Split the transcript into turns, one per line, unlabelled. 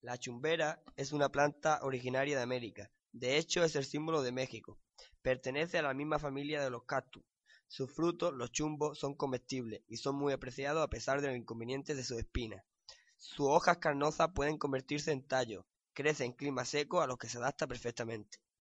La chumbera es una planta originaria de América. De hecho, es el símbolo de México. Pertenece a la misma familia de los cactus. Sus frutos, los chumbos, son comestibles y son muy apreciados a pesar de los inconvenientes de sus espinas. Sus hojas carnosas pueden convertirse en tallos. Crece en clima seco a los que se adapta perfectamente.